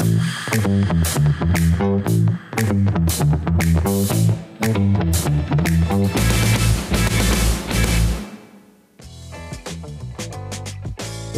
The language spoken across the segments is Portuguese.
Thank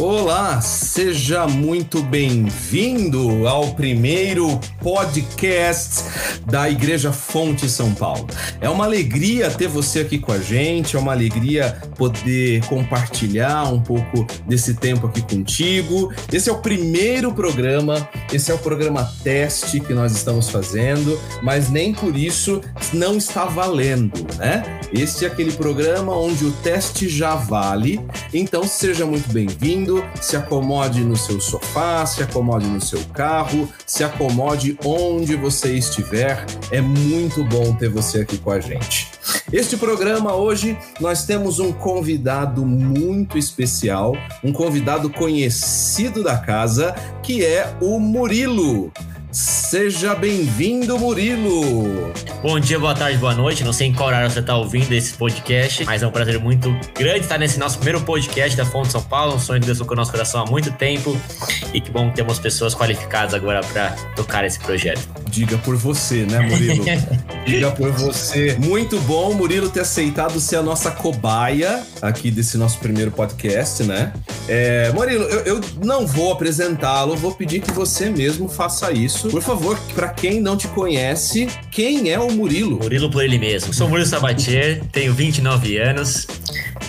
Olá, seja muito bem-vindo ao primeiro podcast da Igreja Fonte São Paulo. É uma alegria ter você aqui com a gente, é uma alegria poder compartilhar um pouco desse tempo aqui contigo. Esse é o primeiro programa, esse é o programa teste que nós estamos fazendo, mas nem por isso não está valendo, né? Este é aquele programa onde o teste já vale, então seja muito bem-vindo, se acomode no seu sofá, se acomode no seu carro, se acomode onde você estiver. É muito bom ter você aqui com a gente. Este programa hoje nós temos um convidado muito especial, um convidado conhecido da casa, que é o Murilo. Seja bem-vindo, Murilo! Bom dia, boa tarde, boa noite. Não sei em qual horário você está ouvindo esse podcast, mas é um prazer muito grande estar nesse nosso primeiro podcast da Fonte São Paulo. Um sonho de Deus o nosso coração há muito tempo. E que bom que temos pessoas qualificadas agora para tocar esse projeto. Diga por você, né, Murilo? Diga por você. Muito bom, Murilo, ter aceitado ser a nossa cobaia aqui desse nosso primeiro podcast, né? É, Murilo, eu, eu não vou apresentá-lo, vou pedir que você mesmo faça isso. Por favor, para quem não te conhece, quem é o Murilo? Murilo por ele mesmo. Sou Murilo Sabatier, tenho 29 anos,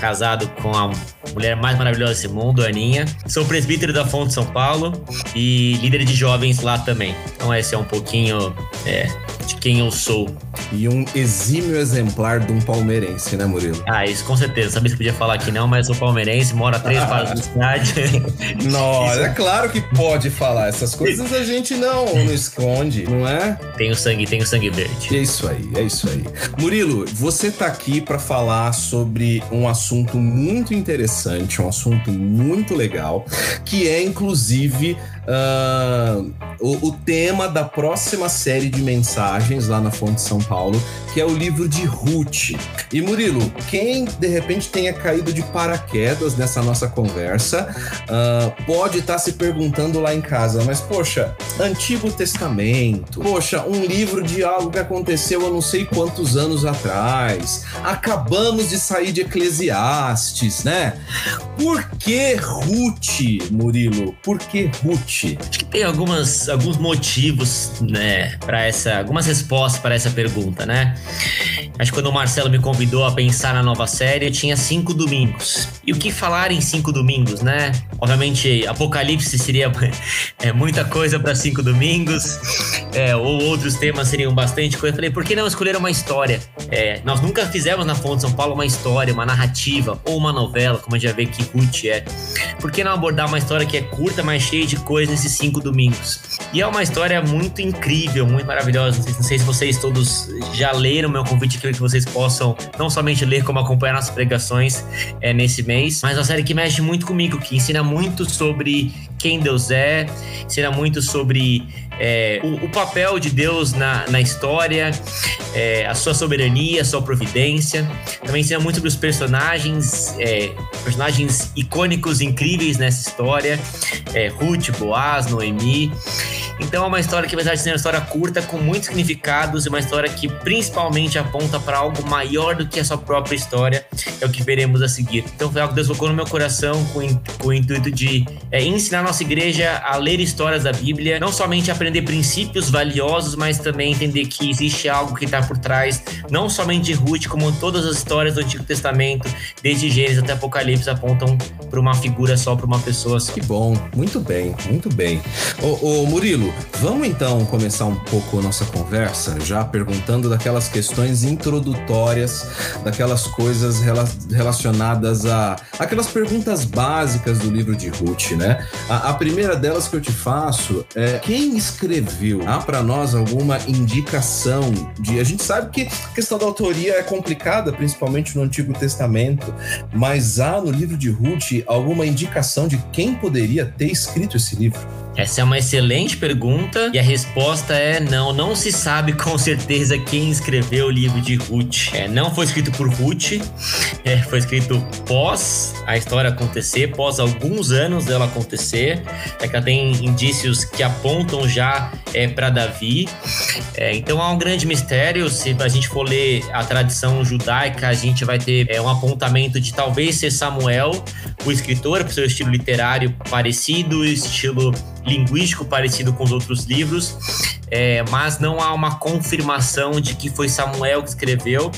casado com a mulher mais maravilhosa desse mundo, Aninha. Sou presbítero da Fonte São Paulo e líder de jovens lá também. Então esse é um pouquinho é, de quem eu sou. E um exímio exemplar de um palmeirense, né, Murilo? Ah, isso com certeza. Sabia se podia falar que não, mas sou palmeirense, moro a três quadras da cidade. Nossa, é claro que pode falar. Essas coisas a gente não, não esconde, não é? Tenho sangue, tenho sangue verde. É isso aí, é isso aí. Murilo, você tá aqui para falar sobre um assunto muito interessante, um assunto muito legal, que é inclusive uh, o, o, tema da próxima série de mensagens lá na Fonte São Paulo, que é o livro de Ruth. E Murilo, quem de repente tenha caído de paraquedas nessa nossa conversa, uh, pode estar tá se perguntando lá em casa, mas poxa, Antigo Testamento, poxa, um livro de algo que aconteceu há não sei quantos anos atrás, acabamos de sair de Eclesiastes, né? Por que Ruth, Murilo? Por que Ruth? Acho que tem algumas, alguns motivos, né, para essa, algumas respostas para essa pergunta, né? Acho que quando o Marcelo me convidou a pensar na nova série, eu tinha cinco domingos. E o que falar em cinco domingos, né? Obviamente, Apocalipse seria é, muita coisa para cinco domingos, é, ou outros temas seriam bastante coisa. Eu falei, por que não escolher uma história? É, nós nunca fizemos na Fonte São Paulo uma história, uma narrativa ou uma novela, como a gente já vê que Ruth é. Por que não abordar uma história que é curta, mas cheia de coisas nesses cinco domingos? E é uma história muito incrível, muito maravilhosa. Não sei, não sei se vocês todos já leram meu convite, quero que vocês possam não somente ler, como acompanhar nossas pregações é, nesse mês. Mas é uma série que mexe muito comigo, que ensina muito sobre quem Deus é, ensina muito sobre é, o, o, papel de Deus na, na história, é, a sua soberania, a sua providência. Também ensina muito sobre os personagens, é, personagens icônicos, incríveis nessa história. É, Ruth, Boaz, Noemi. Então é uma história que, apesar de ser uma história curta, com muitos significados, e uma história que principalmente aponta para algo maior do que a sua própria história, é o que veremos a seguir. Então foi algo que Deus colocou no meu coração com, com o intuito de é, ensinar a nossa igreja a ler histórias da Bíblia, não somente aprender princípios valiosos, mas também entender que existe algo que está por trás, não somente de Ruth, como todas as histórias do Antigo Testamento, desde Gênesis até Apocalipse, apontam para uma figura só, para uma pessoa só. Que bom, muito bem, muito bem. Ô, ô Murilo, Vamos então começar um pouco a nossa conversa, já perguntando daquelas questões introdutórias, daquelas coisas rela relacionadas a aquelas perguntas básicas do livro de Ruth, né? A, a primeira delas que eu te faço é quem escreveu? Há para nós alguma indicação de? A gente sabe que a questão da autoria é complicada, principalmente no Antigo Testamento, mas há no livro de Ruth alguma indicação de quem poderia ter escrito esse livro? Essa é uma excelente pergunta e a resposta é não. Não se sabe com certeza quem escreveu o livro de Ruth. É, não foi escrito por Ruth, é, foi escrito pós a história acontecer, pós alguns anos dela acontecer. É que ela tem indícios que apontam já é, para Davi. É, então há um grande mistério. Se a gente for ler a tradição judaica, a gente vai ter é, um apontamento de talvez ser Samuel, o escritor, por seu estilo literário parecido, estilo linguístico parecido com os outros livros, é, mas não há uma confirmação de que foi Samuel que escreveu.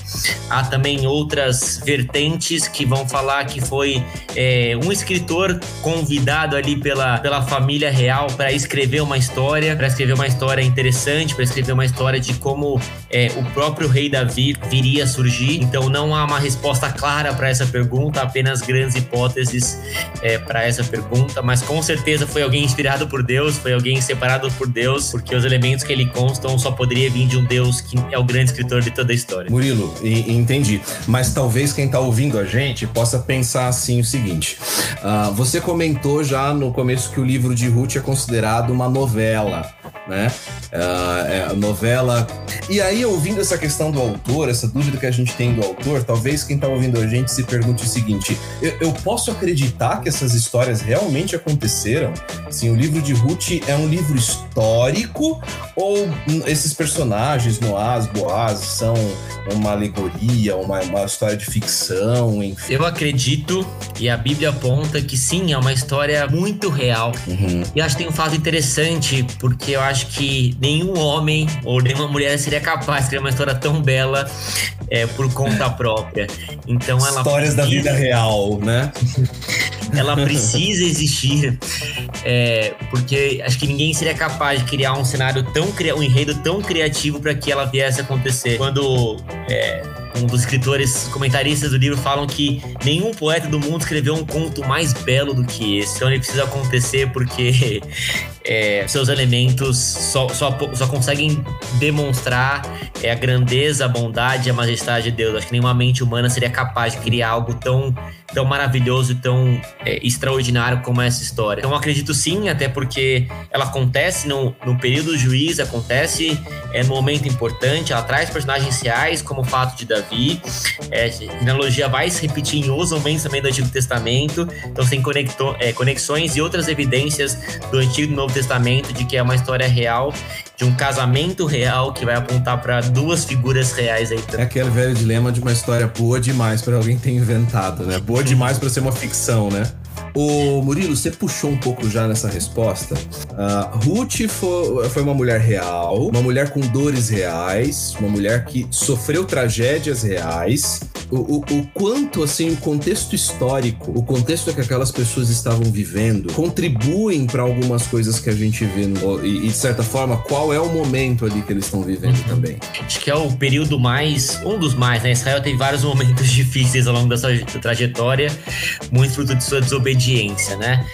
Há também outras vertentes que vão falar que foi é, um escritor convidado ali pela, pela família real para escrever uma história, para escrever uma história interessante, para escrever uma história de como é, o próprio rei Davi viria a surgir. Então não há uma resposta clara para essa pergunta, apenas grandes hipóteses é, para essa pergunta, mas com certeza foi alguém inspirado por Deus, foi alguém separado por Deus, porque os elementos que ele constam só poderia vir de um Deus que é o grande escritor de toda a história. Murilo, entendi. Mas talvez quem está ouvindo a gente possa pensar assim o seguinte: uh, você comentou já no começo que o livro de Ruth é considerado uma novela né? Uh, é, novela. E aí, ouvindo essa questão do autor, essa dúvida que a gente tem do autor, talvez quem está ouvindo a gente se pergunte o seguinte: eu, eu, posso acreditar que essas histórias realmente aconteceram? Sim, o livro de Ruth é um livro histórico ou esses personagens, Noaz, Boaz, são uma alegoria, uma, uma história de ficção? Enfim? Eu acredito, e a Bíblia aponta que sim, é uma história muito real. Uhum. E acho que tem um fato interessante, porque eu acho que nenhum homem ou nenhuma mulher seria capaz de criar uma história tão bela é, por conta própria. Então ela Histórias precisa... da vida real, né? ela precisa existir, é, porque acho que ninguém seria capaz de criar um cenário tão um enredo tão criativo para que ela viesse a acontecer. Quando é, um dos escritores comentaristas do livro falam que nenhum poeta do mundo escreveu um conto mais belo do que esse. Então ele precisa acontecer porque é, seus elementos só, só, só conseguem demonstrar é, a grandeza, a bondade e a majestade de Deus. Acho que nenhuma mente humana seria capaz de criar algo tão, tão maravilhoso e tão é, extraordinário como essa história. Então acredito sim, até porque ela acontece no, no período juiz, acontece é, no momento importante, ela traz personagens reais, como o fato de Davi. É, a genealogia vai se repetir em outros momentos também do Antigo Testamento, então tem conecto, é, conexões e outras evidências do Antigo e Novo Testamento de que é uma história real, de um casamento real que vai apontar para duas figuras reais aí também. É aquele velho dilema de uma história boa demais para alguém ter inventado, né? Boa demais para ser uma ficção, né? O Murilo, você puxou um pouco já nessa resposta. Uh, Ruth foi, foi uma mulher real, uma mulher com dores reais, uma mulher que sofreu tragédias reais. O, o, o quanto, assim, o contexto histórico, o contexto que aquelas pessoas estavam vivendo, contribuem para algumas coisas que a gente vê. No, e, e, de certa forma, qual é o momento ali que eles estão vivendo uhum. também? Acho que é o período mais, um dos mais, né? Israel tem vários momentos difíceis ao longo da sua trajetória, muito fruto de sua desobediência obediência, né?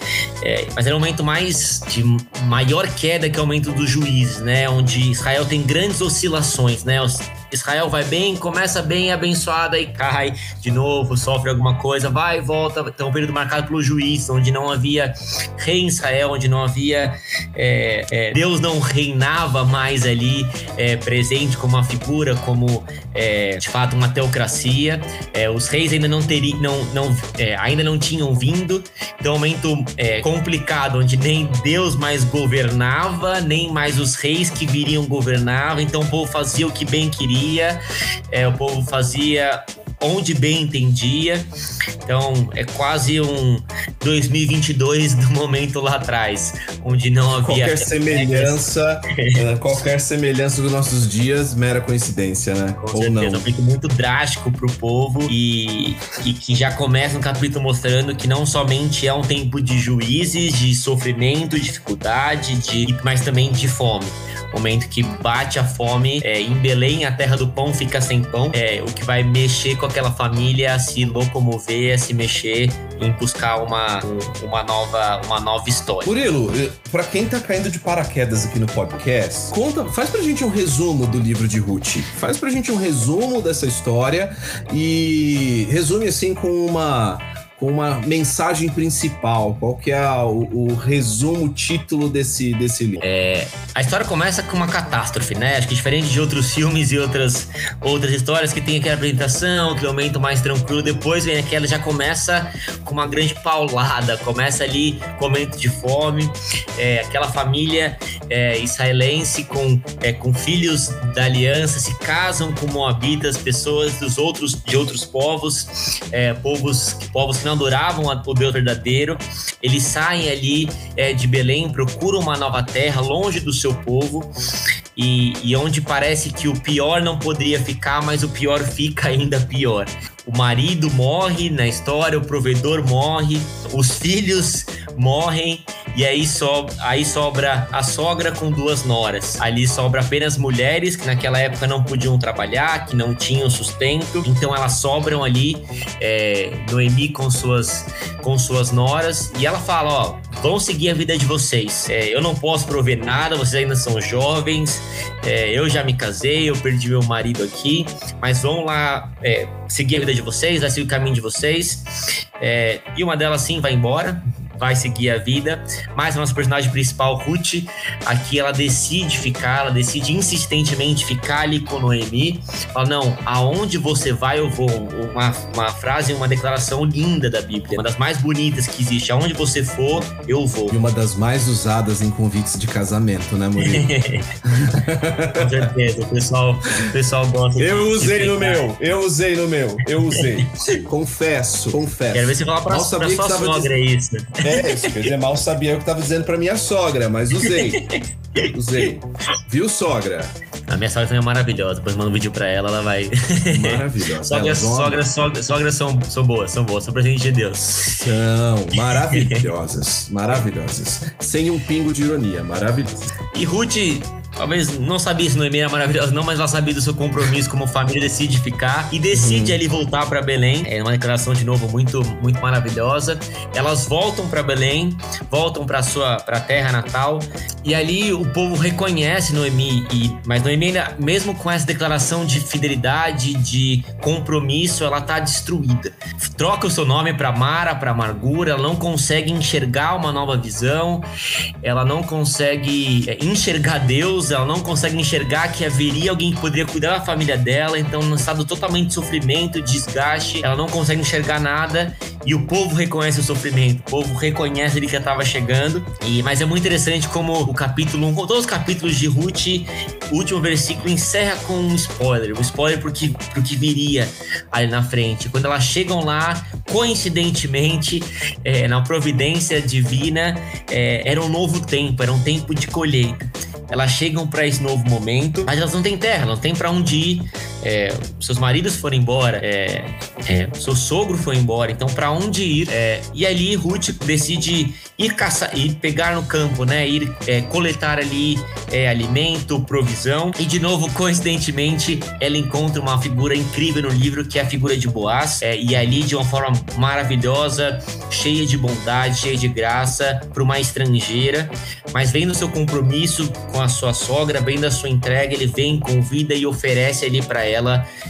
É, mas era o momento mais de maior queda que o momento dos juízes, né? Onde Israel tem grandes oscilações, né? Os, Israel vai bem, começa bem abençoada e cai de novo, sofre alguma coisa, vai e volta. Então, um período marcado pelo juiz, onde não havia rei em Israel, onde não havia. É, é, Deus não reinava mais ali é, presente como uma figura, como é, de fato uma teocracia. É, os reis ainda não teriam, não, não, é, ainda não tinham vindo. Então, um momento complicado, onde nem Deus mais governava, nem mais os reis que viriam governavam. Então, o povo fazia o que bem queria queria, é, o povo fazia onde bem entendia. Então é quase um 2022 do momento lá atrás, onde não havia qualquer semelhança, é, qualquer semelhança dos nossos dias, mera coincidência, né? Com Ou certeza, não. um momento muito drástico para o povo e, e que já começa no capítulo mostrando que não somente é um tempo de juízes, de sofrimento, dificuldade, de, mas também de fome momento que bate a fome. É, em Belém, a terra do pão fica sem pão. É, o que vai mexer com aquela família a se locomover, a se mexer em buscar uma, uma, nova, uma nova história. Murilo, eh, para quem tá caindo de paraquedas aqui no podcast, conta, faz pra gente um resumo do livro de Ruth. Faz pra gente um resumo dessa história e resume assim com uma com uma mensagem principal. Qual que é o, o resumo, o título desse, desse livro? É, a história começa com uma catástrofe, né? Acho que diferente de outros filmes e outras, outras histórias que tem aquela apresentação, aquele momento mais tranquilo, depois vem aquela já começa com uma grande paulada, começa ali com momento de fome, é, aquela família é, israelense com, é, com filhos da aliança se casam com moabitas, pessoas dos outros de outros povos, é, povos, povos que não adoravam o Deus verdadeiro. Eles saem ali é, de Belém, procuram uma nova terra longe do seu povo e, e onde parece que o pior não poderia ficar, mas o pior fica ainda pior. O marido morre na história, o provedor morre, os filhos morrem e aí, so, aí sobra a sogra com duas noras. Ali sobra apenas mulheres que naquela época não podiam trabalhar, que não tinham sustento. Então elas sobram ali, é, Noemi com suas, com suas noras. E ela fala: Ó, vão seguir a vida de vocês. É, eu não posso prover nada, vocês ainda são jovens. É, eu já me casei, eu perdi meu marido aqui. Mas vão lá é, seguir a vida de vocês, vai seguir o caminho de vocês. É, e uma delas sim vai embora vai seguir a vida. Mas a nossa personagem principal, Ruth, aqui ela decide ficar, ela decide insistentemente ficar ali com Noemi. Fala, não, aonde você vai eu vou. Uma, uma frase, uma declaração linda da Bíblia, uma das mais bonitas que existe. Aonde você for, eu vou. E uma das mais usadas em convites de casamento, né, Murilo? com certeza, o pessoal, o pessoal gosta. Eu usei no meu, eu usei no meu, eu usei. confesso, confesso. Quero ver você falar pra, pra sua sogra isso. É, é isso, quer dizer, mal sabia o que tava dizendo pra minha sogra, mas usei. Usei. Viu, sogra? A minha sogra também é maravilhosa. Depois manda um vídeo pra ela, ela vai. Maravilhosa. sogras, sogras, sogras, sogras são, são boas, são boas, são presente de Deus. São maravilhosas. maravilhosas. Sem um pingo de ironia, maravilhosas. E Ruth talvez não sabia se Noemi era maravilhosa, não, mas ela sabia do seu compromisso como família, decide ficar e decide uhum. ali voltar para Belém. É uma declaração de novo muito, muito maravilhosa. Elas voltam para Belém, voltam para sua pra terra natal e ali o povo reconhece Noemi. E, mas Noemi, ainda, mesmo com essa declaração de fidelidade, de compromisso, ela tá destruída. Troca o seu nome para Mara, para amargura. Ela não consegue enxergar uma nova visão. Ela não consegue é, enxergar Deus Ela não consegue enxergar que haveria alguém que poderia cuidar da família dela, então num estado totalmente de sofrimento, desgaste, ela não consegue enxergar nada e o povo reconhece o sofrimento, o povo reconhece ele que estava chegando. E mas é muito interessante como o capítulo 1, todos os capítulos de Ruth, o último versículo encerra com um spoiler, um spoiler porque pro que viria ali na frente. Quando elas chegam lá, coincidentemente, é, na providência divina, é, era um novo tempo, era um tempo de colheita elas chegam para esse novo momento, mas elas não têm terra, não têm para onde ir. É, seus maridos foram embora, é, é, seu sogro foi embora, então para onde ir? É, e ali Ruth decide ir caçar, ir pegar no campo, né? Ir é, coletar ali é, alimento, provisão. E de novo, coincidentemente, ela encontra uma figura incrível no livro que é a figura de Boaz. e ali de uma forma maravilhosa, cheia de bondade, cheia de graça, para uma estrangeira, mas vendo seu compromisso com a sua sogra, vendo a sua entrega, ele vem, convida e oferece ali para ela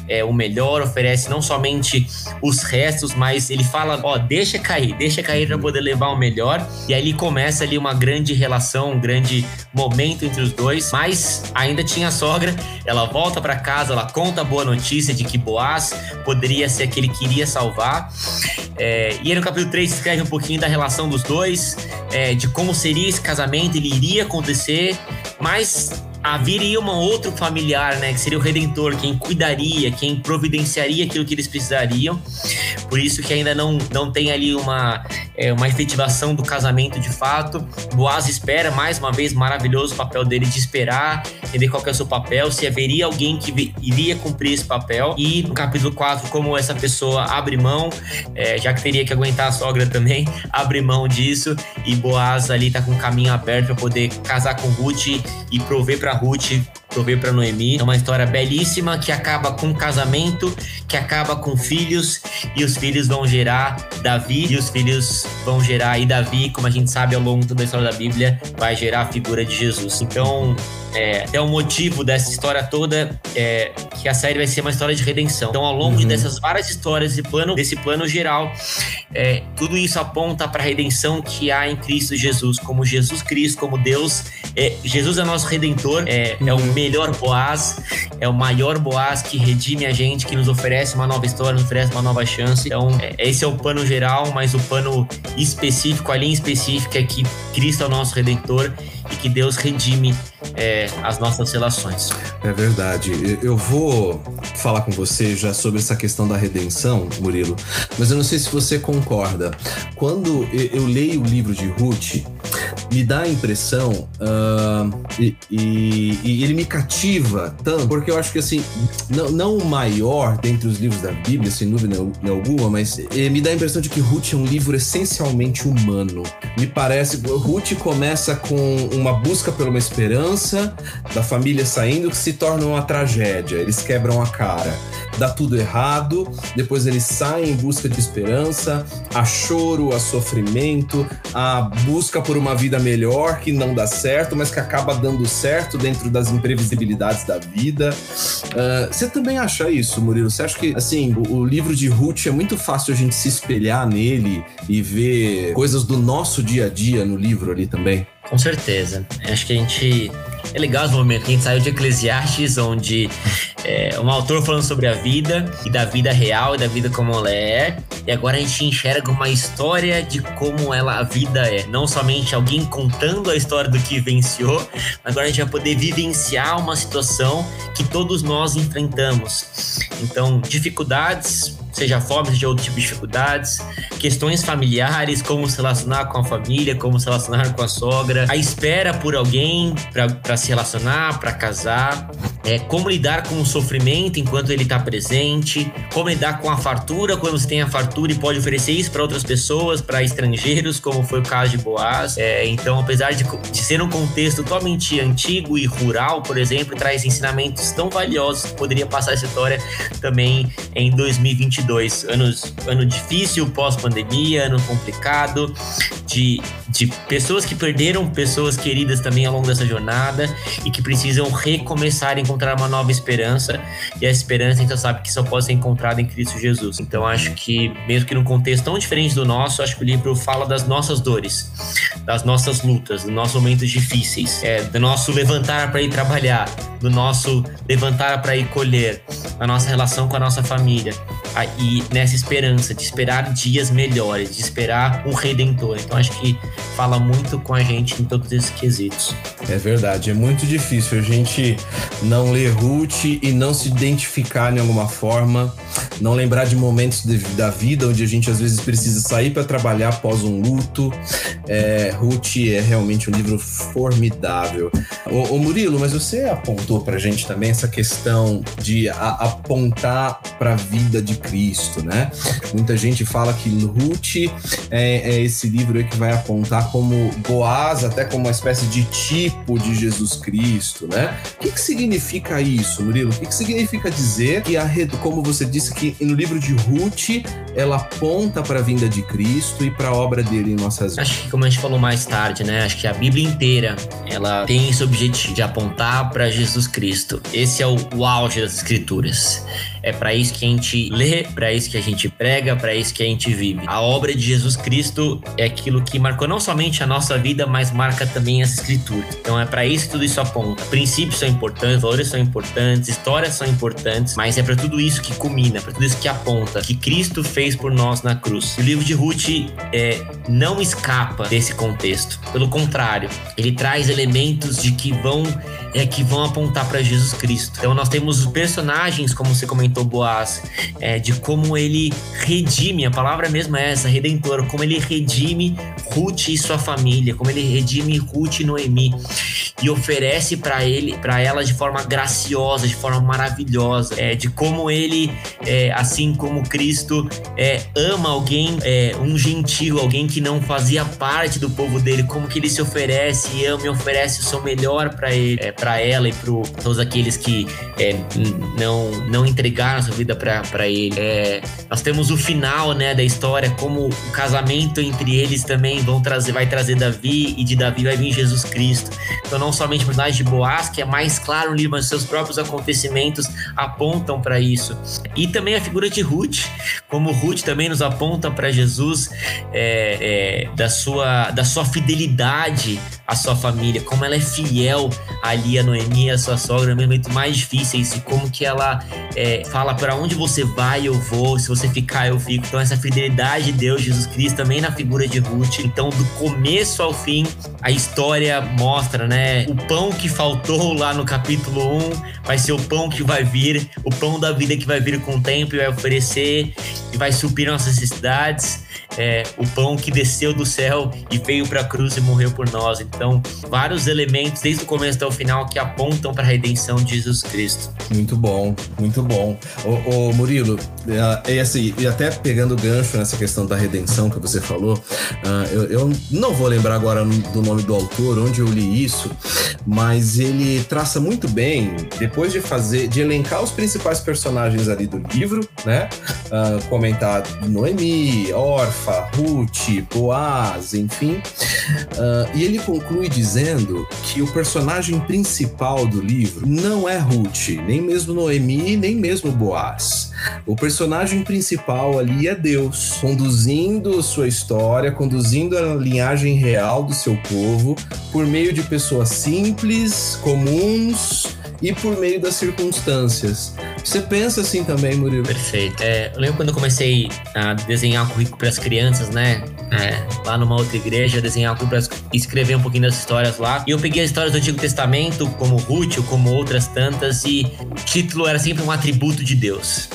é, o melhor, oferece não somente os restos, mas ele fala: ó, deixa cair, deixa cair para poder levar o melhor. E aí começa ali uma grande relação, um grande momento entre os dois. Mas ainda tinha a sogra, ela volta para casa, ela conta a boa notícia de que Boaz poderia ser aquele que iria salvar. É, e aí no capítulo 3 escreve um pouquinho da relação dos dois, é, de como seria esse casamento, ele iria acontecer, mas haveria um outro familiar, né, que seria o redentor, quem cuidaria, quem providenciaria aquilo que eles precisariam. Por isso que ainda não, não tem ali uma, é, uma efetivação do casamento de fato. Boaz espera, mais uma vez, maravilhoso o papel dele de esperar, entender qual é o seu papel, se haveria alguém que iria cumprir esse papel. E no capítulo 4, como essa pessoa abre mão, é, já que teria que aguentar a sogra também, abre mão disso. E Boaz ali tá com o caminho aberto para poder casar com Ruth e prover para Ruth prover para Noemi. É uma história belíssima que acaba com casamento, que acaba com filhos e os filhos vão gerar Davi e os filhos vão gerar e Davi, como a gente sabe ao longo de toda a história da Bíblia, vai gerar a figura de Jesus. Então, é, até o motivo dessa história toda é que a série vai ser uma história de redenção. Então, ao longo uhum. dessas várias histórias desse plano, desse plano geral, é, tudo isso aponta para a redenção que há em Cristo Jesus, como Jesus Cristo, como Deus. É, Jesus é nosso redentor, é, uhum. é o uhum. melhor Boaz, é o maior Boaz que redime a gente, que nos oferece uma nova história, nos oferece uma nova chance. Então, é, esse é o pano geral, mas o pano específico, a linha específica é que Cristo é o nosso redentor e que Deus redime é, as nossas relações. É verdade. Eu vou falar com você já sobre essa questão da redenção, Murilo, mas eu não sei se você concorda. Quando eu leio o livro de Ruth, me dá a impressão uh, e, e, e, ele me cativa tanto, porque eu acho que assim, não, não o maior dentre os livros da Bíblia, sem dúvida alguma, mas me dá a impressão de que Ruth é um livro essencialmente humano. Me parece, Ruth começa com uma busca por uma esperança da família saindo que se torna uma tragédia. Eles quebram a cara dá tudo errado, depois eles saem em busca de esperança, há choro, há sofrimento, a busca por uma vida melhor que não dá certo, mas que acaba dando certo dentro das imprevisibilidades da vida. Uh, você também acha isso, Murilo? Você acha que, assim, o, o livro de Ruth é muito fácil a gente se espelhar nele e ver coisas do nosso dia a dia no livro ali também? Com certeza. Acho que a gente é legal esse momento que a gente saiu de Eclesiastes, onde é, um autor falando sobre a vida e da vida real e da vida como ela é, e agora a gente enxerga uma história de como ela a vida é, não somente alguém contando a história do que venciou, agora a gente vai poder vivenciar uma situação que todos nós enfrentamos. Então, dificuldades, seja fome, seja outro tipo de dificuldades, questões familiares, como se relacionar com a família, como se relacionar com a sogra, a espera por alguém para se relacionar, para casar, é, como lidar com o sofrimento enquanto ele está presente, como lidar com a fartura quando você tem a fartura e pode oferecer isso para outras pessoas, para estrangeiros, como foi o caso de Boaz. É, então, apesar de, de ser um contexto totalmente antigo e rural, por exemplo, traz ensinamentos tão valiosos que poderia passar essa história também em 2022 2022. Anos, ano difícil, pós-pandemia, ano complicado, de, de pessoas que perderam pessoas queridas também ao longo dessa jornada e que precisam recomeçar a encontrar uma nova esperança. E a esperança, a gente sabe que só pode ser encontrada em Cristo Jesus. Então, acho que, mesmo que num contexto tão diferente do nosso, acho que o livro fala das nossas dores, das nossas lutas, dos nossos momentos difíceis, é, do nosso levantar para ir trabalhar, do nosso levantar para ir colher, da nossa relação com a nossa família e nessa esperança de esperar dias melhores, de esperar um redentor. Então acho que fala muito com a gente em todos esses quesitos. É verdade, é muito difícil a gente não ler Ruth e não se identificar de alguma forma, não lembrar de momentos de, da vida onde a gente às vezes precisa sair para trabalhar após um luto. É, Ruth é realmente um livro formidável. Ô, ô Murilo, mas você para a gente também essa questão de a, apontar para a vida de Cristo, né? Muita gente fala que Ruth é, é esse livro que vai apontar como Boaz, até como uma espécie de tipo de Jesus Cristo, né? O que, que significa isso, Murilo? O que, que significa dizer que, a, como você disse, que no livro de Ruth ela aponta para a vinda de Cristo e para a obra dele em nossas vidas? Acho que, como a gente falou mais tarde, né? Acho que a Bíblia inteira ela tem esse objetivo de apontar para Jesus Cristo. Esse é o, o auge das Escrituras. É para isso que a gente lê, para isso que a gente prega, para isso que a gente vive. A obra de Jesus Cristo é aquilo que marcou não somente a nossa vida, mas marca também as escrituras. Então é para isso que tudo isso aponta. Princípios são importantes, valores são importantes, histórias são importantes, mas é para tudo isso que culmina, para tudo isso que aponta, que Cristo fez por nós na cruz. O livro de Ruth é, não escapa desse contexto. Pelo contrário, ele traz elementos de que vão é que vão apontar para Jesus Cristo. Então nós temos personagens, como você comentou, Boaz, é, de como ele redime, a palavra mesmo é essa, redentor, como ele redime Ruth e sua família, como ele redime Ruth e Noemi e oferece para ele, para ela de forma graciosa, de forma maravilhosa, é, de como ele, é, assim como Cristo, é, ama alguém, é, um gentil, alguém que não fazia parte do povo dele, como que ele se oferece e ama e oferece o seu melhor para ele, é, para ela e para todos aqueles que é, não não entregaram sua vida para ele. nós temos o final, né, da história, como o casamento entre eles também vão trazer, vai trazer Davi e de Davi vai vir Jesus Cristo. Então não somente o personagem de Boaz, que é mais claro no livro, mas seus próprios acontecimentos apontam para isso. E também a figura de Ruth, como Ruth também nos aponta para Jesus, é, é, da, sua, da sua fidelidade à sua família, como ela é fiel ali a Noemi, a sua sogra, no momento mais difíceis, e como que ela é, fala para onde você vai, eu vou, se você ficar, eu fico. Então, essa fidelidade de Deus, Jesus Cristo, também na figura de Ruth. Então, do começo ao fim, a história mostra, né? O pão que faltou lá no capítulo 1 vai ser o pão que vai vir, o pão da vida que vai vir com o tempo e vai oferecer e vai suprir nossas necessidades é, o pão que desceu do céu e veio para a cruz e morreu por nós. Então, vários elementos, desde o começo até o final, que apontam para a redenção de Jesus Cristo. Muito bom, muito bom. Ô, ô Murilo, e assim, e até pegando o gancho nessa questão da redenção que você falou, uh, eu, eu, não vou lembrar agora do nome do autor, onde eu li isso, mas ele traça muito bem, depois de fazer, de elencar os principais personagens ali do livro, né? Uh, comentar Noemi, Orfa, Ruth, Boaz, enfim. Uh, e ele conclui dizendo que o personagem principal do livro não é Ruth, nem mesmo Noemi, nem mesmo Boaz. O personagem principal ali é Deus, conduzindo sua história, conduzindo a linhagem real do seu povo por meio de pessoas simples, comuns e por meio das circunstâncias. Você pensa assim também, Murilo? Perfeito. É, eu lembro quando eu comecei a desenhar currículo para as crianças, né? É, lá numa outra igreja, desenhar currículo escrever um pouquinho das histórias lá. E eu peguei as histórias do Antigo Testamento, como Ruth, ou como outras tantas, e o título era sempre um atributo de Deus.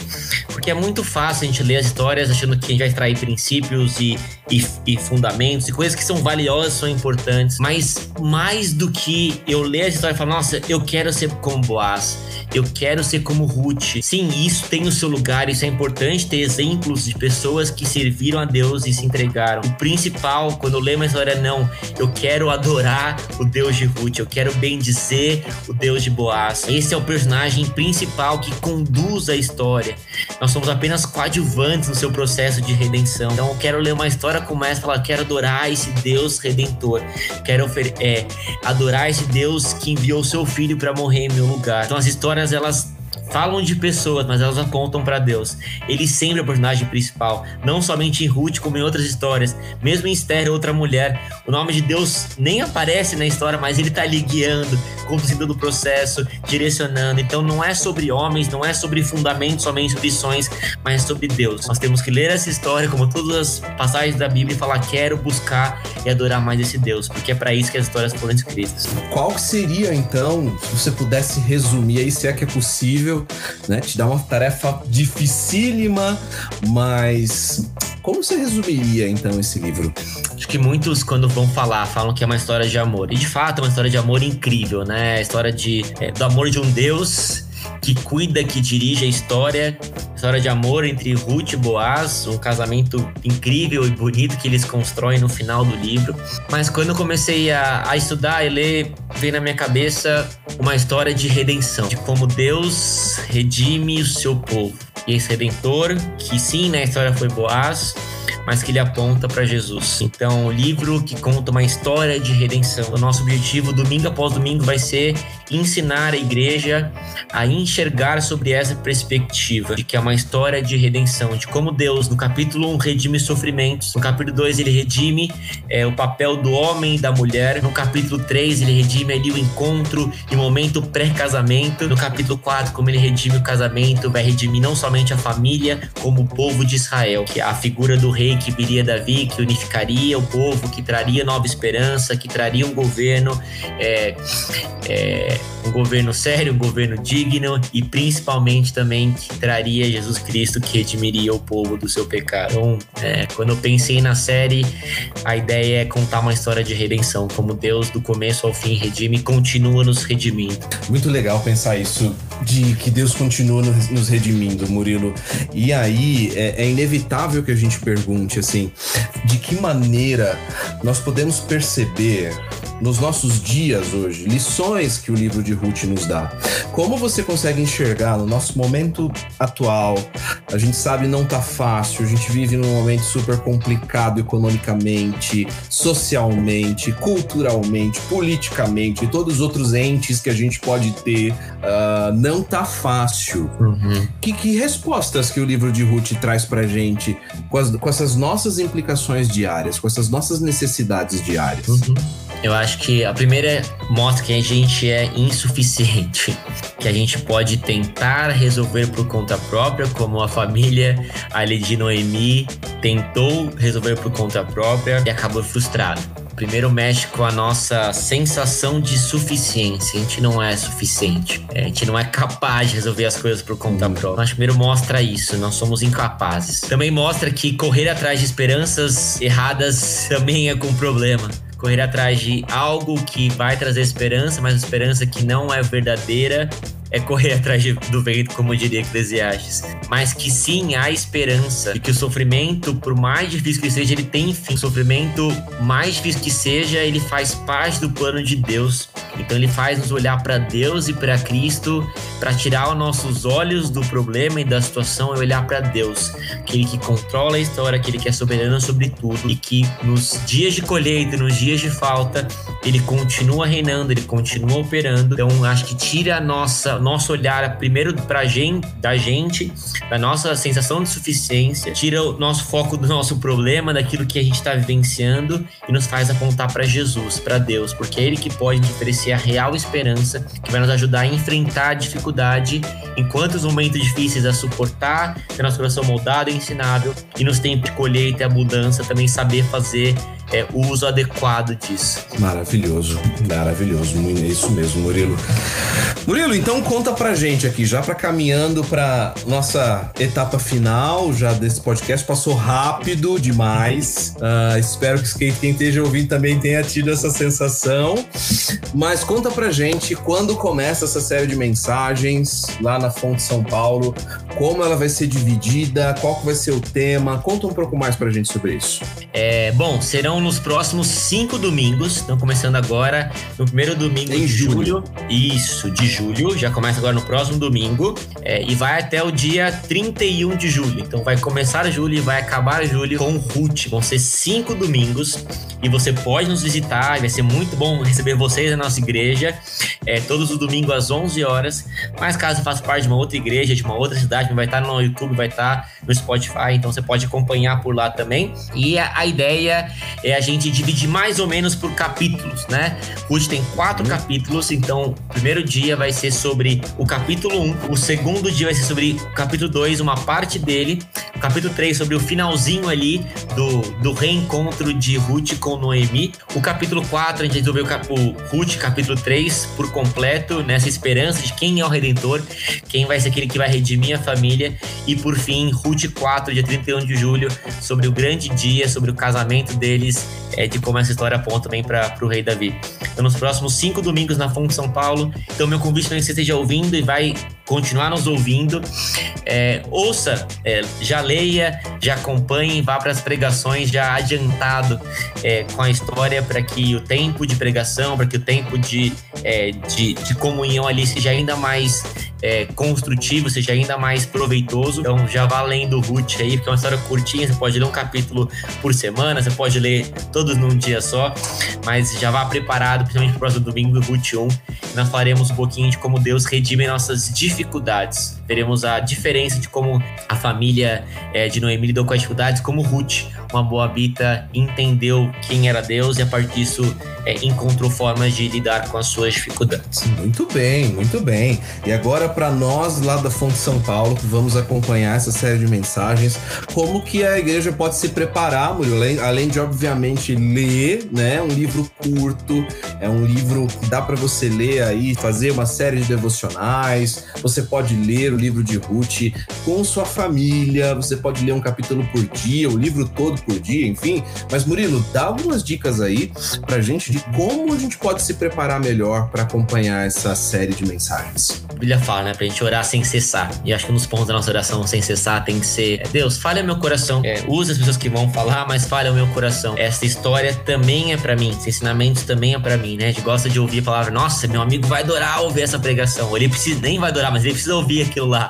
Porque é muito fácil a gente ler as histórias achando que a gente vai extrair princípios e, e, e fundamentos e coisas que são valiosas, são importantes. Mas mais do que eu ler as histórias e falar, nossa, eu quero ser como Boaz, eu quero ser como Ruth. Sim, isso tem o seu lugar, isso é importante ter exemplos de pessoas que serviram a Deus e se entregaram. O principal, quando eu leio uma história, não, eu quero adorar o Deus de Ruth, eu quero bendizer o Deus de Boaz. Esse é o personagem principal que conduz a história. Nós somos apenas coadjuvantes no seu processo de redenção. Então eu quero ler uma história como essa e falar: quero adorar esse Deus redentor. Quero é, adorar esse Deus que enviou seu filho para morrer em meu lugar. Então as histórias elas falam de pessoas, mas elas apontam para Deus. Ele sempre é o personagem principal, não somente em Ruth, como em outras histórias. Mesmo em Esther, outra mulher, o nome de Deus nem aparece na história, mas ele tá ali guiando, conduzindo o processo, direcionando. Então não é sobre homens, não é sobre fundamentos, somente sobre sonhos, mas é sobre Deus. Nós temos que ler essa história, como todas as passagens da Bíblia, e falar: quero buscar e adorar mais esse Deus, porque é para isso que as histórias foram escritas. Qual seria então, se você pudesse resumir aí, se é que é possível? Né? Te dá uma tarefa dificílima, mas como você resumiria então esse livro? Acho que muitos, quando vão falar, falam que é uma história de amor. E de fato é uma história de amor incrível, né? A história de, é, do amor de um Deus que cuida, que dirige a história. História de amor entre Ruth e Boaz, um casamento incrível e bonito que eles constroem no final do livro. Mas quando eu comecei a, a estudar e ler, veio na minha cabeça uma história de redenção, de como Deus redime o seu povo. E esse redentor, que sim, na história foi Boaz, mas que ele aponta para Jesus. Então, o livro que conta uma história de redenção. O nosso objetivo, domingo após domingo, vai ser ensinar a igreja a enxergar sobre essa perspectiva de que é uma história de redenção, de como Deus, no capítulo 1, redime sofrimentos, no capítulo 2, ele redime é, o papel do homem e da mulher, no capítulo 3, ele redime ali o encontro e o momento pré-casamento, no capítulo 4, como ele redime o casamento, vai redimir não somente a família, como o povo de Israel, que é a figura do rei que viria Davi, que unificaria o povo, que traria nova esperança, que traria um governo, é, é, um governo sério, um governo digno e principalmente também que traria Jesus Cristo, que redimiria o povo do seu pecado. Então, é, quando eu pensei na série, a ideia é contar uma história de redenção, como Deus do começo ao fim redime e continua nos redimindo. Muito legal pensar isso, de que Deus continua nos redimindo, Murilo. E aí é, é inevitável que a gente pergunte assim, de que maneira nós podemos perceber nos nossos dias hoje, lições que o livro de Ruth nos dá. Como você consegue enxergar no nosso momento atual? A gente sabe não tá fácil, a gente vive num momento super complicado economicamente, socialmente, culturalmente, politicamente e todos os outros entes que a gente pode ter. Uh, não tá fácil. Uhum. Que, que respostas que o livro de Ruth traz pra gente com, as, com essas nossas implicações diárias, com essas nossas necessidades diárias? Uhum. Eu acho que a primeira mostra que a gente é insuficiente, que a gente pode tentar resolver por conta própria, como a família ali de Noemi tentou resolver por conta própria e acabou frustrado. Primeiro mexe com a nossa sensação de suficiência. A gente não é suficiente. É, a gente não é capaz de resolver as coisas por conta própria. Mas primeiro mostra isso, nós somos incapazes. Também mostra que correr atrás de esperanças erradas também é com problema correr atrás de algo que vai trazer esperança, mas esperança que não é verdadeira, é correr atrás do vento, como diria Eclesiastes. Mas que sim, há esperança de que o sofrimento, por mais difícil que seja, ele tem fim. O sofrimento, mais difícil que seja, ele faz parte do plano de Deus. Então ele faz nos olhar para Deus e para Cristo, para tirar os nossos olhos do problema e da situação e olhar para Deus, aquele que controla a história, aquele que é soberano sobre tudo e que nos dias de colheita, nos dias de falta, ele continua reinando, ele continua operando. Então acho que tira a nossa nosso olhar primeiro pra gente, da gente, da nossa sensação de suficiência, tira o nosso foco do nosso problema, daquilo que a gente está vivenciando e nos faz apontar para Jesus, para Deus, porque é Ele que pode oferecer a real esperança, que vai nos ajudar a enfrentar a dificuldade enquanto os momentos difíceis a suportar, ter nosso coração moldado e ensinável, e nos tempos de colheita e abundância também saber fazer é, o uso adequado disso. Maravilhoso, maravilhoso, é isso mesmo, Murilo. Murilo, então conta pra gente aqui, já para caminhando para nossa etapa final, já desse podcast, passou rápido demais. Uh, espero que quem esteja ouvindo também tenha tido essa sensação. Mas conta pra gente quando começa essa série de mensagens lá na Fonte São Paulo, como ela vai ser dividida, qual que vai ser o tema. Conta um pouco mais pra gente sobre isso. É, bom, serão nos próximos cinco domingos. Estão começando agora no primeiro domingo em de julho. julho. Isso, de julho. Já começa agora no próximo domingo. É, e vai até o dia 31 de julho. Então vai começar julho e vai acabar julho com Ruth. Vão ser cinco domingos. E você pode nos visitar. Vai ser muito bom receber vocês na nossa igreja. É, todos os domingos às 11 horas. Mas caso faça parte de uma outra igreja, de uma outra cidade, vai estar no YouTube, vai estar no Spotify. Então você pode acompanhar por lá também. E a, a ideia é a gente dividir mais ou menos por capítulos, né? Ruth tem quatro capítulos, então o primeiro dia vai ser sobre o capítulo 1, um, o segundo dia vai ser sobre o capítulo 2, uma parte dele, o capítulo 3 sobre o finalzinho ali do, do reencontro de Ruth com Noemi, o capítulo 4 a gente resolveu o, o Ruth capítulo 3 por completo, nessa esperança de quem é o Redentor, quem vai ser aquele que vai redimir a família, e por fim, Ruth 4, dia 31 de julho, sobre o grande dia, sobre o casamento deles é, de como essa história aponta também para o rei Davi. Então, nos próximos cinco domingos na Fonte São Paulo. Então, meu convite para que você esteja ouvindo e vai continuar nos ouvindo. É, ouça, é, já leia, já acompanhe, vá para as pregações já adiantado é, com a história para que o tempo de pregação, para que o tempo de, é, de, de, comunhão ali seja ainda mais é, construtivo, seja ainda mais proveitoso. Então já vá lendo Ruth aí, porque é uma história curtinha, você pode ler um capítulo por semana, você pode ler todos num dia só, mas já vá preparado, principalmente para o próximo domingo do Ruth 1. Nós falaremos um pouquinho de como Deus redime nossas dificuldades. Veremos a diferença de como a família é, de Noemi lidou com as dificuldades, como Ruth, uma boa bita, entendeu quem era Deus e a partir disso é, encontrou formas de lidar com as suas dificuldades. Muito bem, muito bem. E agora para nós lá da Fonte São Paulo que vamos acompanhar essa série de mensagens, como que a igreja pode se preparar, Murilo, além de obviamente ler, né, um livro curto, é um livro que dá para você ler aí, fazer uma série de devocionais, você pode ler o livro de Ruth com sua família. Você pode ler um capítulo por dia, o livro todo por dia, enfim. Mas Murilo, dá algumas dicas aí pra gente de como a gente pode se preparar melhor para acompanhar essa série de mensagens. A Bíblia fala, né, pra gente orar sem cessar. E acho que um dos pontos da nossa oração sem cessar tem que ser: Deus, fale meu coração. É, as pessoas que vão falar, mas fale o meu coração. Essa história também é para mim, esses ensinamentos também é para mim, né? A gente gosta de ouvir a palavra, nossa, meu amigo vai adorar ouvir essa pregação. Ele precisa, nem vai adorar, mas ele precisa ouvir aquilo lá.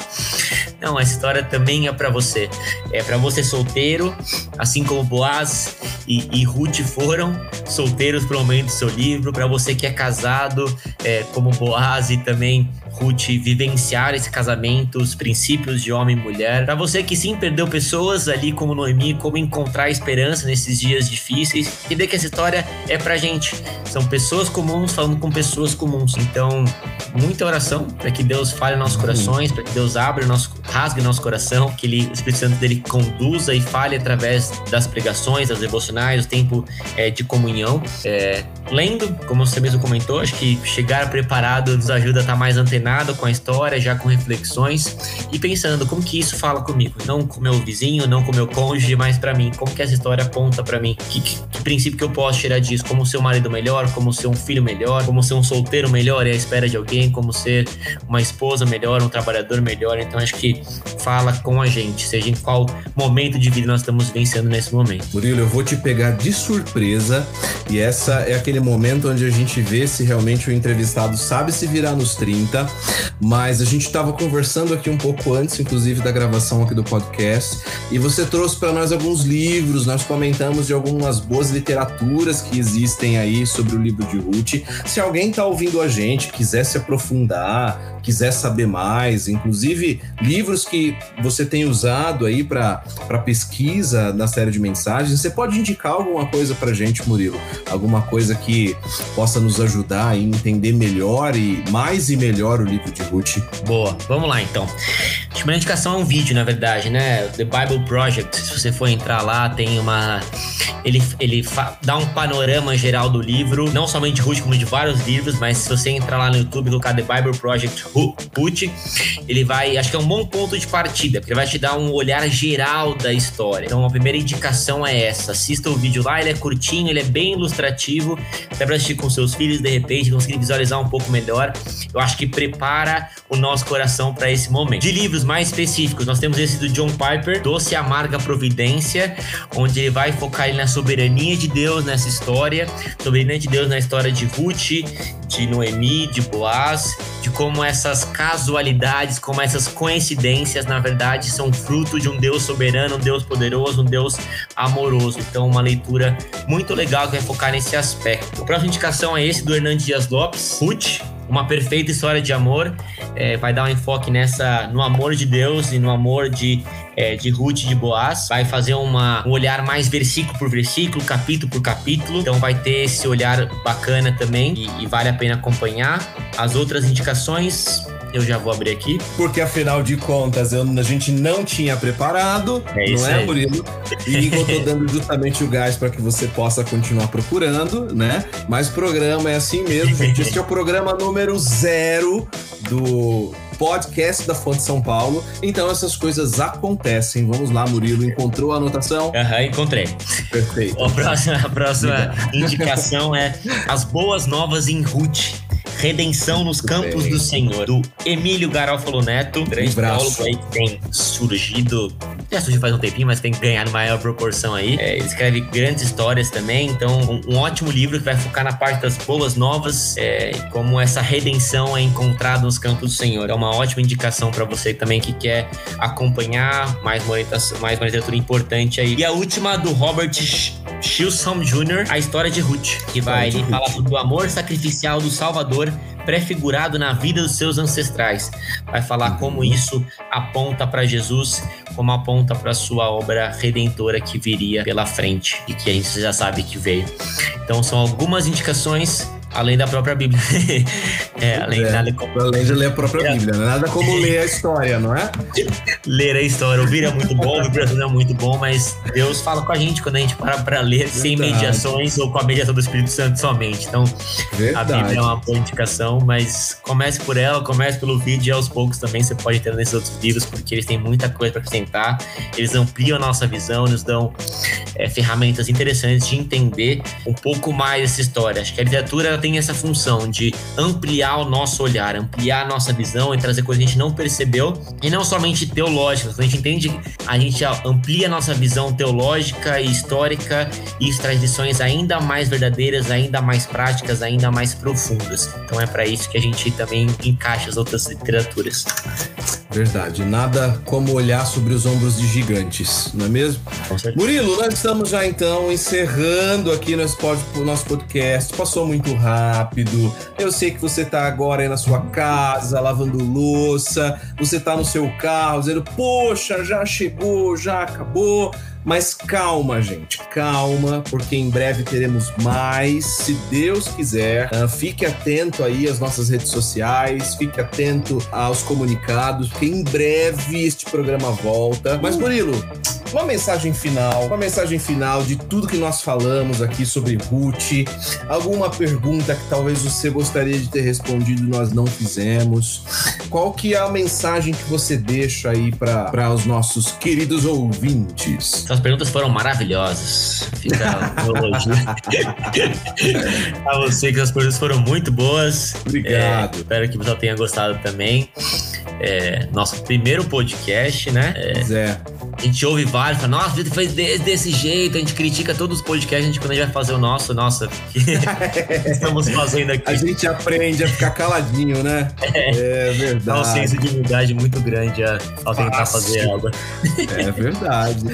Não, essa história também é para você. É para você solteiro, assim como Boaz e, e Ruth foram solteiros pro momento do seu livro. Para você que é casado, é, como Boaz e também Ruth vivenciar esse casamento, os princípios de homem e mulher. Para você que sim perdeu pessoas ali como Noemi, como encontrar esperança nesses dias difíceis, entender que essa história é pra gente. São pessoas comuns falando com pessoas comuns. Então, muita oração para que Deus fale nos nossos corações, para que Deus abra o nosso, rasgue nosso coração, que ele, o Espírito Santo dele conduza e fale através das pregações, das devocionais, o tempo é, de comunhão. É, lendo, como você mesmo comentou, acho que chegar preparado nos ajuda a estar mais antenado com a história, já com reflexões e pensando como que isso fala comigo, não com meu vizinho, não com meu cônjuge, mas para mim, como que essa história aponta para mim, que, que, que, princípio que eu posso tirar disso, como ser um marido melhor, como ser um filho melhor, como ser um solteiro melhor e à espera de alguém, como ser uma esposa melhor, um trabalhador melhor. Então acho que fala com a gente, seja em qual momento de vida nós estamos vencendo nesse momento. Murilo, eu vou te pegar de surpresa e essa é aquele momento onde a gente vê se realmente o entrevistado sabe se virar nos 30, mas a gente estava conversando aqui um pouco antes, inclusive, da gravação aqui do podcast, e você trouxe para nós alguns livros, nós comentamos de algumas boas literaturas que existem aí sobre o livro de Ruth. Se alguém está ouvindo a gente, quiser se aprofundar, quiser saber mais, inclusive livros que você tem usado aí para pesquisa na série de mensagens, você pode indicar alguma coisa para gente, Murilo? Alguma coisa que possa nos ajudar a entender melhor e mais e melhor o livro de Boa, vamos lá então. A primeira indicação é um vídeo, na verdade, né? The Bible Project. Se você for entrar lá, tem uma. Ele, ele dá um panorama geral do livro, não somente de Ruth, como de vários livros, mas se você entrar lá no YouTube e colocar The Bible Project Ruth, ele vai. Acho que é um bom ponto de partida, porque ele vai te dar um olhar geral da história. Então, a primeira indicação é essa. Assista o vídeo lá, ele é curtinho, ele é bem ilustrativo até para assistir com seus filhos, de repente, conseguir visualizar um pouco melhor. Eu acho que prepara o nosso coração para esse momento. De livros mais específicos, nós temos esse do John Piper, Doce e Amarga Providência, onde ele vai focar na soberania de Deus nessa história, soberania de Deus na história de Ruth, de Noemi, de Boaz, de como essas casualidades, como essas coincidências, na verdade, são fruto de um Deus soberano, um Deus poderoso, um Deus amoroso. Então, uma leitura muito legal que vai focar nesse aspecto. A próxima indicação é esse do Hernandes Dias Lopes, Ruth, uma perfeita história de amor. É, vai dar um enfoque nessa no amor de Deus e no amor de, é, de Ruth de Boaz. Vai fazer uma, um olhar mais versículo por versículo, capítulo por capítulo. Então vai ter esse olhar bacana também e, e vale a pena acompanhar. As outras indicações eu já vou abrir aqui. Porque afinal de contas, eu, a gente não tinha preparado, é não é, aí. Murilo? E eu tô dando justamente o gás para que você possa continuar procurando, né? Mas o programa é assim mesmo, gente. Este é o programa número zero do podcast da Fonte São Paulo. Então essas coisas acontecem. Vamos lá, Murilo. Encontrou a anotação? Aham, uhum, encontrei. Perfeito. A próxima, a próxima indicação é As Boas Novas em Ruth. Redenção nos Campos bem. do Senhor, do Emílio Garofalo Neto, grande teólogo aí que tem surgido, já surgiu faz um tempinho, mas tem ganhado maior proporção aí. É, ele escreve grandes histórias também, então um, um, ótimo livro que vai focar na parte das boas novas, é, como essa redenção é encontrada nos Campos do Senhor. É uma ótima indicação para você também que quer acompanhar mais uma, mais uma literatura importante aí. E a última do Robert Shilson Jr., A História de Ruth, que vai ele fala do amor sacrificial do Salvador prefigurado na vida dos seus ancestrais. Vai falar como isso aponta para Jesus, como aponta para sua obra redentora que viria pela frente e que a gente já sabe que veio. Então são algumas indicações além da própria Bíblia. é, além, é, nada como... além de ler a própria é. Bíblia, né? nada como ler a história, não é? ler a história. Ouvir é muito bom, ouvir é muito bom, mas Deus fala com a gente quando a gente para para ler Verdade. sem mediações ou com a mediação do Espírito Santo somente. Então, Verdade. a Bíblia é uma boa indicação, mas comece por ela, comece pelo vídeo e aos poucos também você pode entrar nesses outros livros, porque eles têm muita coisa para acrescentar, eles ampliam a nossa visão, nos dão é, ferramentas interessantes de entender um pouco mais essa história. Acho que a literatura tem essa função de ampliar o nosso olhar, ampliar a nossa visão e trazer coisas que a gente não percebeu, e não somente teológicas, a gente entende, a gente amplia a nossa visão teológica e histórica e traz lições ainda mais verdadeiras, ainda mais práticas, ainda mais profundas. Então é para isso que a gente também encaixa as outras literaturas. Verdade, nada como olhar sobre os ombros de gigantes, não é mesmo? Murilo, nós estamos já então encerrando aqui nosso, nosso podcast. Passou muito rápido. Eu sei que você está agora aí na sua casa, lavando louça, você está no seu carro, dizendo, poxa, já chegou, já acabou. Mas calma, gente, calma, porque em breve teremos mais, se Deus quiser. Uh, fique atento aí às nossas redes sociais, fique atento aos comunicados, porque em breve este programa volta. Mas, Murilo, uma mensagem final, uma mensagem final de tudo que nós falamos aqui sobre Ruth, alguma pergunta que talvez você gostaria de ter respondido e nós não fizemos. Qual que é a mensagem que você deixa aí para os nossos queridos ouvintes? As perguntas foram maravilhosas. Fica a você que as perguntas foram muito boas. Obrigado. É, espero que você tenha gostado também. É, nosso primeiro podcast, né? É, A gente ouve vários, fala, nossa, gente fez desse, jeito, a gente critica todos os podcasts, a gente, quando a gente vai fazer o nosso, nossa, que estamos fazendo aqui. A gente aprende a ficar caladinho, né? É, é verdade. Dá um senso de humildade muito grande ao tentar Fácil. fazer algo. É verdade.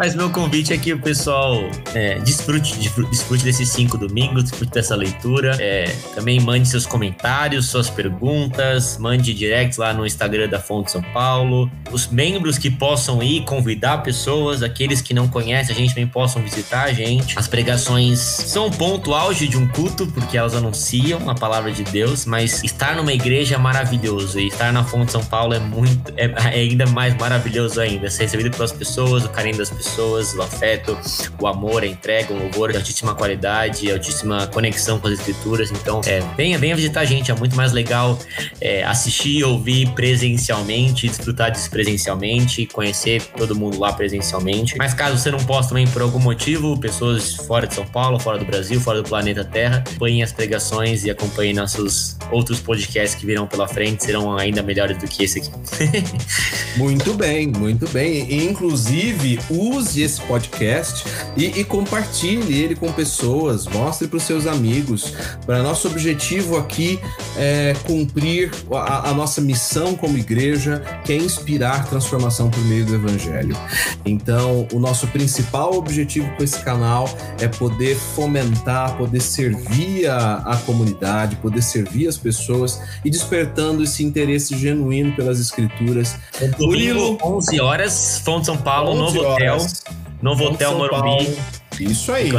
Mas meu convite é que o pessoal é, desfrute, desfrute desses cinco domingos, desfrute dessa leitura. É, também mande seus comentários, suas perguntas, mande direct lá no Instagram da Fonte São Paulo. Os membros que possam ir, convidar pessoas, aqueles que não conhecem a gente também possam visitar a gente. As pregações são um ponto auge de um culto, porque elas anunciam a palavra de Deus, mas estar numa igreja é maravilhoso e estar na Fonte São Paulo é muito, é, é ainda mais maravilhoso ainda. Ser recebido pelas pessoas, o carinho das pessoas pessoas, o afeto, o amor, a entrega, o louvor de altíssima qualidade, altíssima conexão com as escrituras. Então, é, venha, venha visitar a gente, é muito mais legal é, assistir, ouvir presencialmente, desfrutar disso presencialmente, conhecer todo mundo lá presencialmente. Mas caso você não possa também por algum motivo, pessoas fora de São Paulo, fora do Brasil, fora do planeta Terra, acompanhem as pregações e acompanhem nossos outros podcasts que virão pela frente, serão ainda melhores do que esse aqui. muito bem, muito bem. Inclusive, o use esse podcast e, e compartilhe ele com pessoas, mostre para os seus amigos. Para nosso objetivo aqui é cumprir a, a, nossa missão como igreja, que é inspirar transformação por meio do Evangelho. Então, o nosso principal objetivo com esse canal é poder fomentar, poder servir a, a comunidade, poder servir as pessoas e despertando esse interesse genuíno pelas escrituras. Murilo, 11 horas, Fonte São Paulo, novo horas. hotel. Morumbi. Isso aí.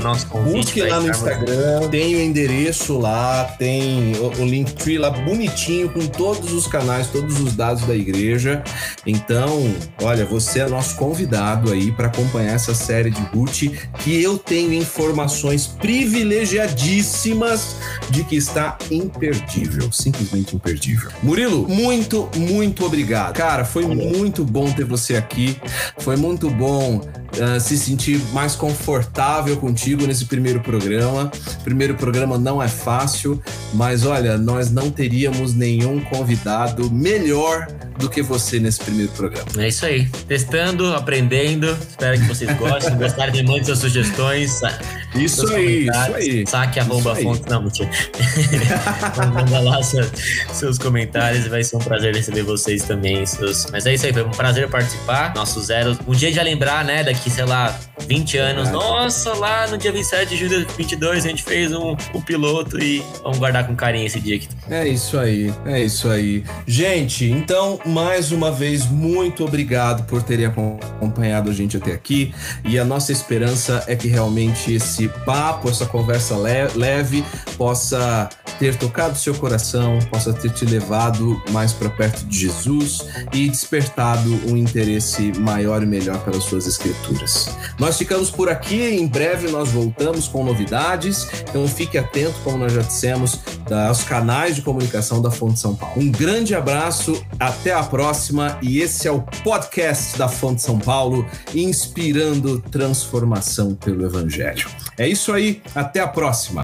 Busque lá no Instagram, tem o endereço lá, tem o, o Linktree lá bonitinho com todos os canais, todos os dados da igreja. Então, olha, você é nosso convidado aí para acompanhar essa série de Ruth, que eu tenho informações privilegiadíssimas de que está imperdível, simplesmente imperdível. Murilo, muito, muito obrigado. Cara, foi muito bom ter você aqui. Foi muito bom uh, se sentir mais confortável contigo nesse primeiro programa. Primeiro programa não é fácil, mas olha, nós não teríamos nenhum convidado melhor do que você nesse primeiro programa. É isso aí. Testando, aprendendo. Espero que vocês gostem. Gostarem de muitas sugestões. Isso aí, isso aí. Saque arroba fonte. Não, mentira. Manda lá seus, seus comentários. Vai ser um prazer receber vocês também. Seus... Mas é isso aí. Foi um prazer participar. Nosso zero. Um dia de lembrar, né? Daqui, sei lá, 20 anos. Verdade. Nossa, lá no dia 27 de julho de 22 a gente fez um, um piloto e vamos guardar com carinho esse dia aqui. É isso aí. É isso aí. Gente, então mais uma vez, muito obrigado por terem acompanhado a gente até aqui. E a nossa esperança é que realmente esse papo, essa conversa leve, possa ter tocado seu coração, possa ter te levado mais para perto de Jesus e despertado um interesse maior e melhor pelas suas escrituras. Nós ficamos por aqui, em breve nós voltamos com novidades, então fique atento, como nós já dissemos, aos canais de comunicação da Fonte São Paulo. Um grande abraço, até a próxima e esse é o podcast da Fonte São Paulo, inspirando transformação pelo Evangelho. É isso aí, até a próxima.